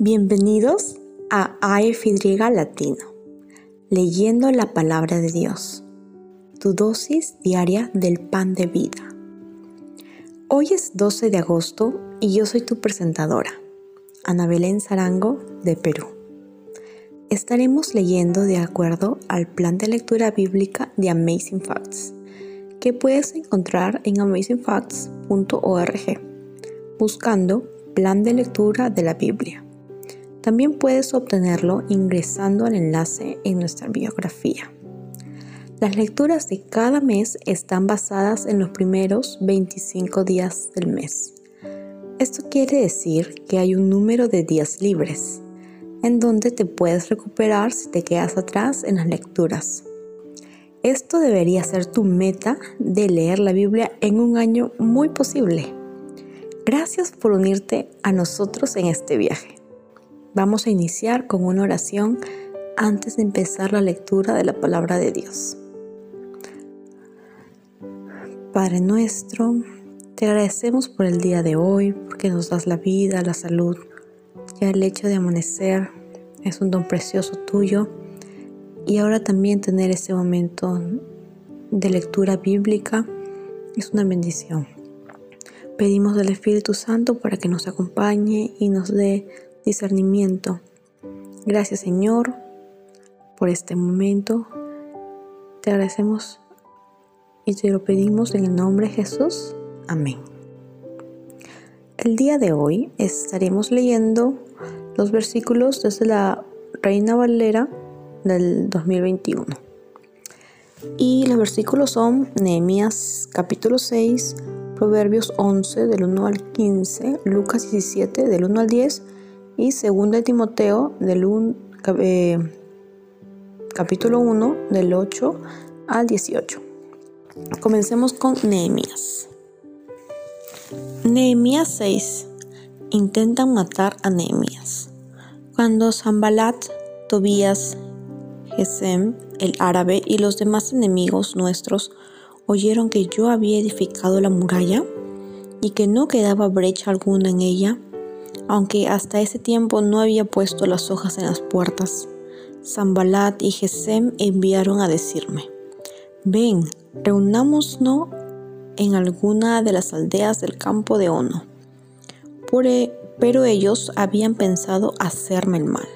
Bienvenidos a AFY Latino, leyendo la palabra de Dios, tu dosis diaria del pan de vida. Hoy es 12 de agosto y yo soy tu presentadora, Ana Belén Zarango de Perú. Estaremos leyendo de acuerdo al plan de lectura bíblica de Amazing Facts, que puedes encontrar en amazingfacts.org, buscando plan de lectura de la Biblia. También puedes obtenerlo ingresando al enlace en nuestra biografía. Las lecturas de cada mes están basadas en los primeros 25 días del mes. Esto quiere decir que hay un número de días libres, en donde te puedes recuperar si te quedas atrás en las lecturas. Esto debería ser tu meta de leer la Biblia en un año muy posible. Gracias por unirte a nosotros en este viaje. Vamos a iniciar con una oración antes de empezar la lectura de la palabra de Dios. Padre nuestro, te agradecemos por el día de hoy, porque nos das la vida, la salud. Ya el hecho de amanecer es un don precioso tuyo. Y ahora también tener ese momento de lectura bíblica es una bendición. Pedimos del Espíritu Santo para que nos acompañe y nos dé discernimiento. Gracias Señor por este momento. Te agradecemos y te lo pedimos en el nombre de Jesús. Amén. El día de hoy estaremos leyendo los versículos desde la Reina Valera del 2021. Y los versículos son Nehemías capítulo 6, Proverbios 11 del 1 al 15, Lucas 17 del 1 al 10 y 2 Timoteo del eh, capítulo 1 del 8 al 18. Comencemos con Nehemías. Nehemías 6. Intentan matar a Nehemías. Cuando Zambalat, Tobías, Gesem, el árabe y los demás enemigos nuestros oyeron que yo había edificado la muralla y que no quedaba brecha alguna en ella, aunque hasta ese tiempo no había puesto las hojas en las puertas. Zambalat y Gesem enviaron a decirme, ven, reunámonos en alguna de las aldeas del campo de Ono. Pero ellos habían pensado hacerme el mal.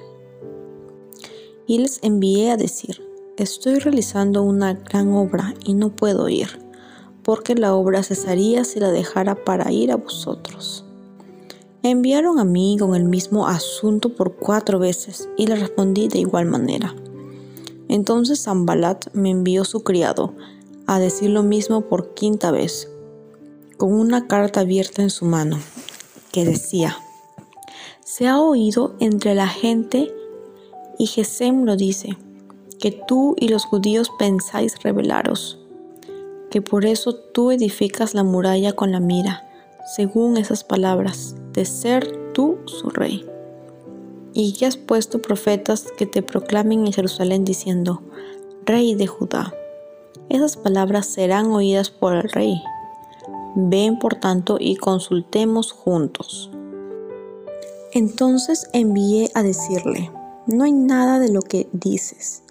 Y les envié a decir, estoy realizando una gran obra y no puedo ir, porque la obra cesaría si la dejara para ir a vosotros. Enviaron a mí con el mismo asunto por cuatro veces y le respondí de igual manera. Entonces Zambalat me envió su criado a decir lo mismo por quinta vez, con una carta abierta en su mano, que decía, se ha oído entre la gente y Gesem lo dice, que tú y los judíos pensáis rebelaros, que por eso tú edificas la muralla con la mira según esas palabras, de ser tú su rey. Y que has puesto profetas que te proclamen en Jerusalén diciendo, Rey de Judá. Esas palabras serán oídas por el rey. Ven por tanto y consultemos juntos. Entonces envié a decirle, no hay nada de lo que dices,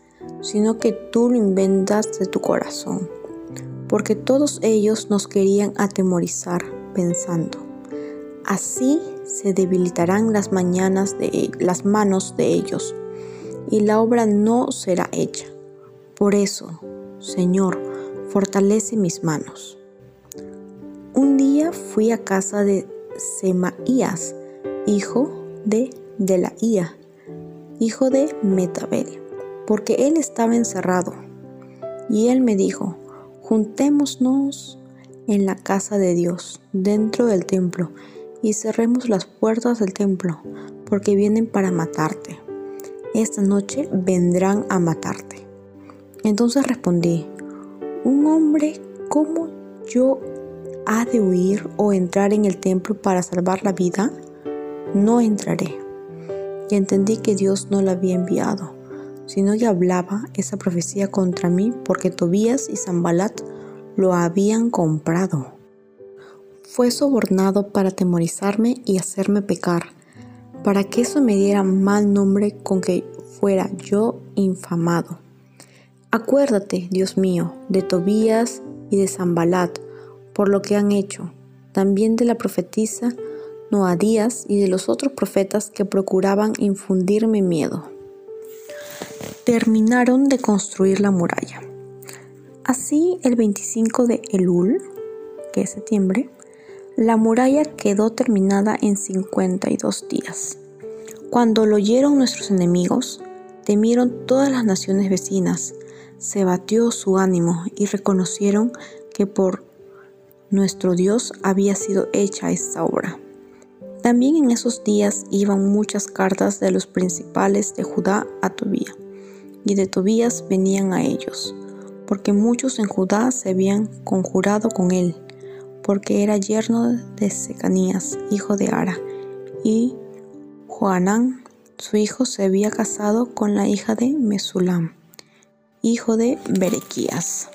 sino que tú lo inventas de tu corazón, porque todos ellos nos querían atemorizar pensando, así se debilitarán las mañanas de las manos de ellos, y la obra no será hecha. Por eso, Señor, fortalece mis manos. Un día fui a casa de Semaías, hijo de Delaía, hijo de Metabel, porque él estaba encerrado. Y él me dijo, juntémonos en la casa de Dios, dentro del templo, y cerremos las puertas del templo, porque vienen para matarte. Esta noche vendrán a matarte. Entonces respondí, ¿un hombre como yo ha de huir o entrar en el templo para salvar la vida? No entraré. Y entendí que Dios no la había enviado, sino que hablaba esa profecía contra mí porque Tobías y Zambalat lo habían comprado. Fue sobornado para atemorizarme y hacerme pecar, para que eso me diera mal nombre con que fuera yo infamado. Acuérdate, Dios mío, de Tobías y de Zambalat, por lo que han hecho, también de la profetisa Noadías y de los otros profetas que procuraban infundirme miedo. Terminaron de construir la muralla. Así, el 25 de Elul, que es septiembre, la muralla quedó terminada en 52 días. Cuando lo oyeron nuestros enemigos, temieron todas las naciones vecinas, se batió su ánimo y reconocieron que por nuestro Dios había sido hecha esta obra. También en esos días iban muchas cartas de los principales de Judá a Tobías, y de Tobías venían a ellos, porque muchos en Judá se habían conjurado con él, porque era yerno de Secanías, hijo de Ara, y Joanán, su hijo, se había casado con la hija de Mesulam, hijo de Berequías.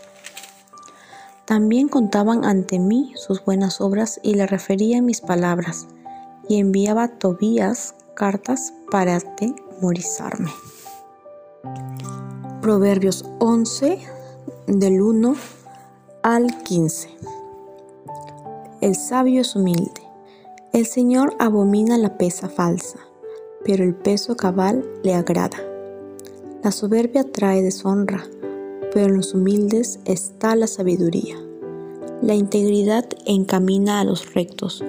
También contaban ante mí sus buenas obras y le referían mis palabras y enviaba a Tobías cartas para atemorizarme. Proverbios 11 del 1 al 15. El sabio es humilde. El Señor abomina la pesa falsa, pero el peso cabal le agrada. La soberbia trae deshonra, pero en los humildes está la sabiduría. La integridad encamina a los rectos,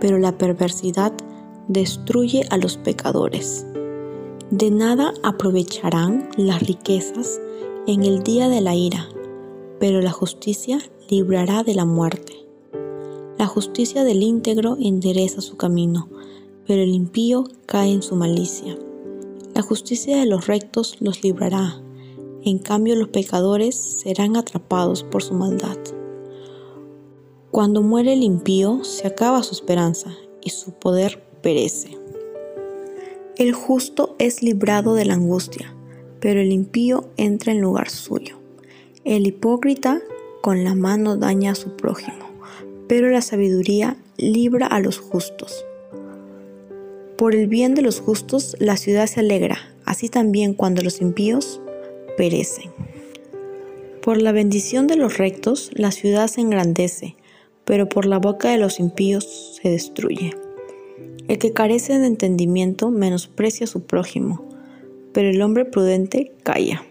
pero la perversidad destruye a los pecadores. De nada aprovecharán las riquezas en el día de la ira, pero la justicia librará de la muerte. La justicia del íntegro endereza su camino, pero el impío cae en su malicia. La justicia de los rectos los librará, en cambio los pecadores serán atrapados por su maldad. Cuando muere el impío, se acaba su esperanza y su poder perece. El justo es librado de la angustia, pero el impío entra en lugar suyo. El hipócrita con la mano daña a su prójimo, pero la sabiduría libra a los justos. Por el bien de los justos la ciudad se alegra, así también cuando los impíos perecen. Por la bendición de los rectos la ciudad se engrandece, pero por la boca de los impíos se destruye. El que carece de entendimiento menosprecia a su prójimo, pero el hombre prudente calla.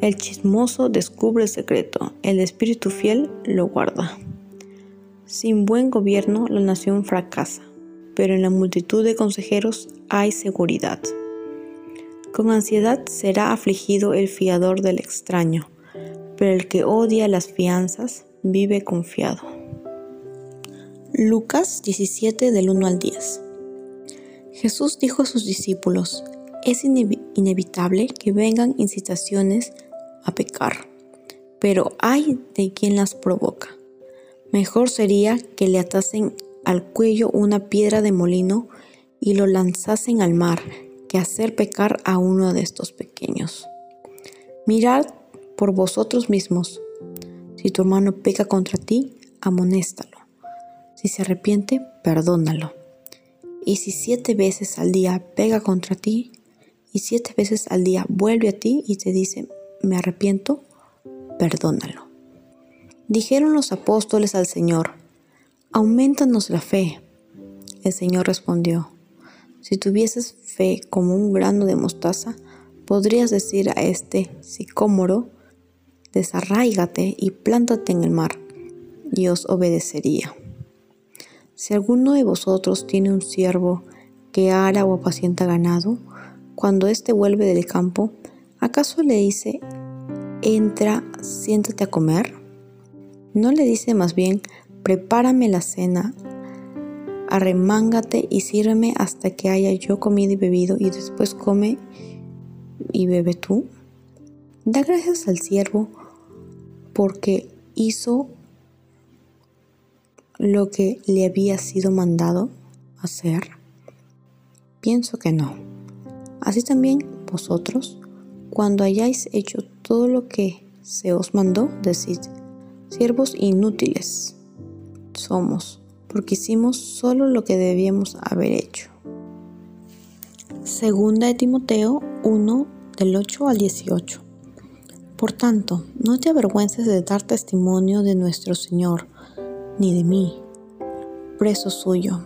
El chismoso descubre el secreto, el espíritu fiel lo guarda. Sin buen gobierno la nación fracasa, pero en la multitud de consejeros hay seguridad. Con ansiedad será afligido el fiador del extraño, pero el que odia las fianzas vive confiado. Lucas 17 del 1 al 10. Jesús dijo a sus discípulos, es inevitable que vengan incitaciones a pecar, pero hay de quien las provoca. Mejor sería que le atasen al cuello una piedra de molino y lo lanzasen al mar que hacer pecar a uno de estos pequeños. Mirad por vosotros mismos si tu hermano peca contra ti, amonéstalo. Si se arrepiente, perdónalo. Y si siete veces al día pega contra ti, y siete veces al día vuelve a ti y te dice, me arrepiento, perdónalo. Dijeron los apóstoles al Señor, aumentanos la fe. El Señor respondió, si tuvieses fe como un grano de mostaza, podrías decir a este sicómoro, desarráigate y plántate en el mar, y obedecería. Si alguno de vosotros tiene un siervo que ara o apacienta ganado, cuando éste vuelve del campo, ¿acaso le dice, entra, siéntate a comer? ¿No le dice más bien, prepárame la cena, arremángate y sírveme hasta que haya yo comido y bebido, y después come y bebe tú? Da gracias al siervo porque hizo lo que le había sido mandado hacer? Pienso que no. Así también vosotros, cuando hayáis hecho todo lo que se os mandó, decid, siervos inútiles somos, porque hicimos solo lo que debíamos haber hecho. Segunda de Timoteo 1 del 8 al 18. Por tanto, no te avergüences de dar testimonio de nuestro Señor, ni de mí, preso suyo.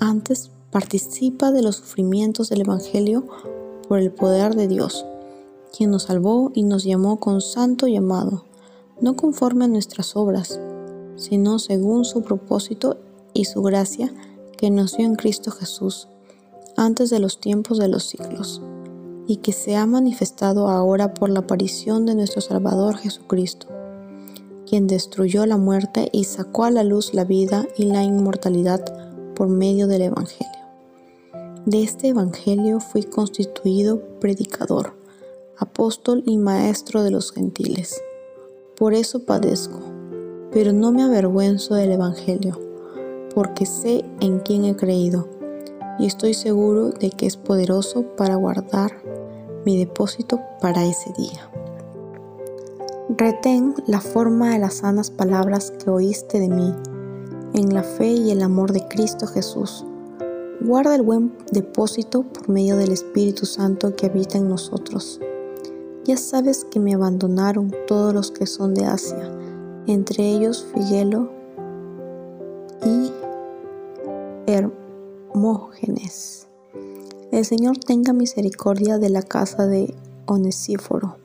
Antes participa de los sufrimientos del Evangelio por el poder de Dios, quien nos salvó y nos llamó con santo llamado, no conforme a nuestras obras, sino según su propósito y su gracia que nos dio en Cristo Jesús antes de los tiempos de los siglos, y que se ha manifestado ahora por la aparición de nuestro Salvador Jesucristo, quien destruyó la muerte y sacó a la luz la vida y la inmortalidad por medio del Evangelio. De este Evangelio fui constituido predicador, apóstol y maestro de los gentiles. Por eso padezco, pero no me avergüenzo del Evangelio porque sé en quién he creído y estoy seguro de que es poderoso para guardar mi depósito para ese día. Retén la forma de las sanas palabras que oíste de mí, en la fe y el amor de Cristo Jesús. Guarda el buen depósito por medio del Espíritu Santo que habita en nosotros. Ya sabes que me abandonaron todos los que son de Asia, entre ellos Figuelo y Hermógenes. El Señor tenga misericordia de la casa de Onesíforo,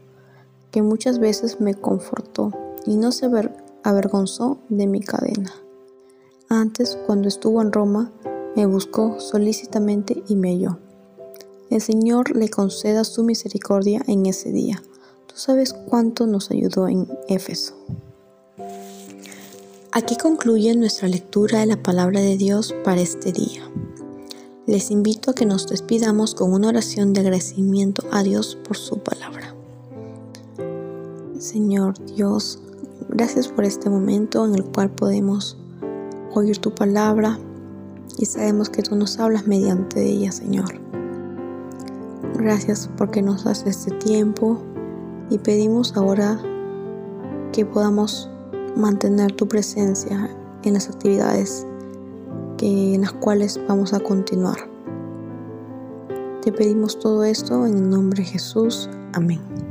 que muchas veces me confortó y no se avergonzó de mi cadena. Antes, cuando estuvo en Roma, me buscó solícitamente y me halló. El Señor le conceda su misericordia en ese día. Tú sabes cuánto nos ayudó en Éfeso. Aquí concluye nuestra lectura de la palabra de Dios para este día. Les invito a que nos despidamos con una oración de agradecimiento a Dios por su palabra. Señor Dios, gracias por este momento en el cual podemos oír tu palabra y sabemos que tú nos hablas mediante ella, Señor. Gracias porque nos das este tiempo y pedimos ahora que podamos mantener tu presencia en las actividades que, en las cuales vamos a continuar. Te pedimos todo esto en el nombre de Jesús. Amén.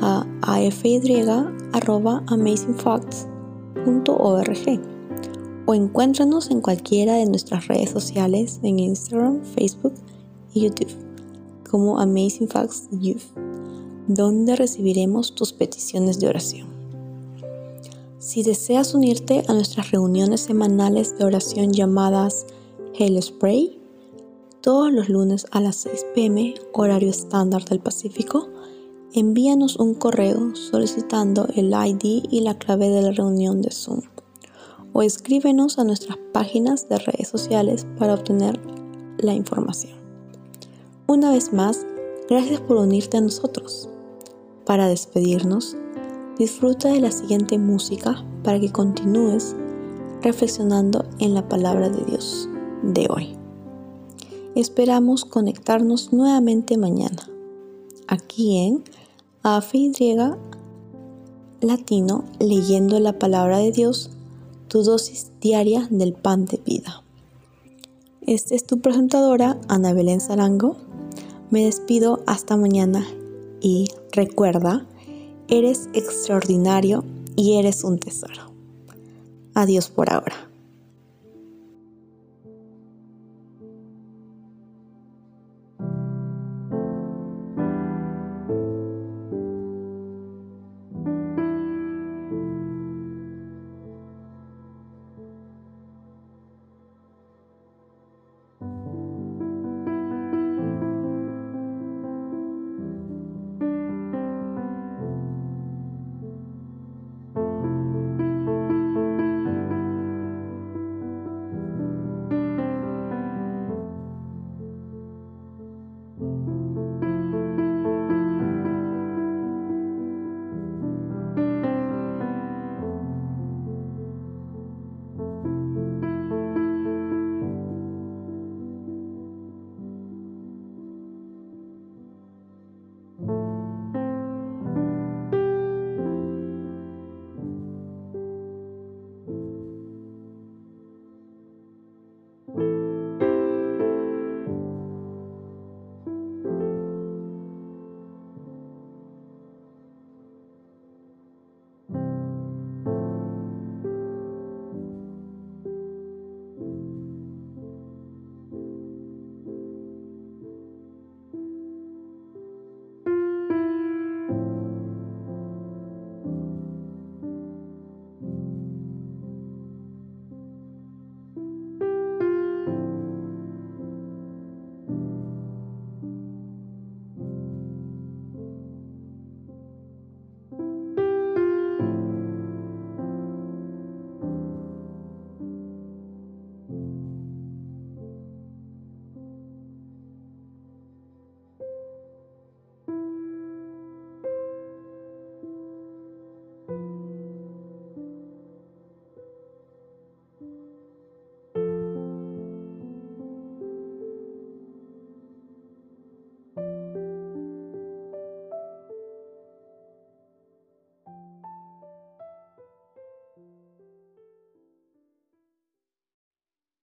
a afy.amazingfacts.org o encuéntranos en cualquiera de nuestras redes sociales en Instagram, Facebook y YouTube como Amazing Facts Youth, donde recibiremos tus peticiones de oración. Si deseas unirte a nuestras reuniones semanales de oración llamadas Hell Spray, todos los lunes a las 6 pm, horario estándar del Pacífico, envíanos un correo solicitando el ID y la clave de la reunión de Zoom o escríbenos a nuestras páginas de redes sociales para obtener la información. Una vez más, gracias por unirte a nosotros. Para despedirnos, Disfruta de la siguiente música para que continúes reflexionando en la palabra de Dios de hoy. Esperamos conectarnos nuevamente mañana, aquí en AFI Latino, leyendo la palabra de Dios, tu dosis diaria del pan de vida. Esta es tu presentadora, Ana Belén Zarango. Me despido hasta mañana y recuerda, Eres extraordinario y eres un tesoro. Adiós por ahora.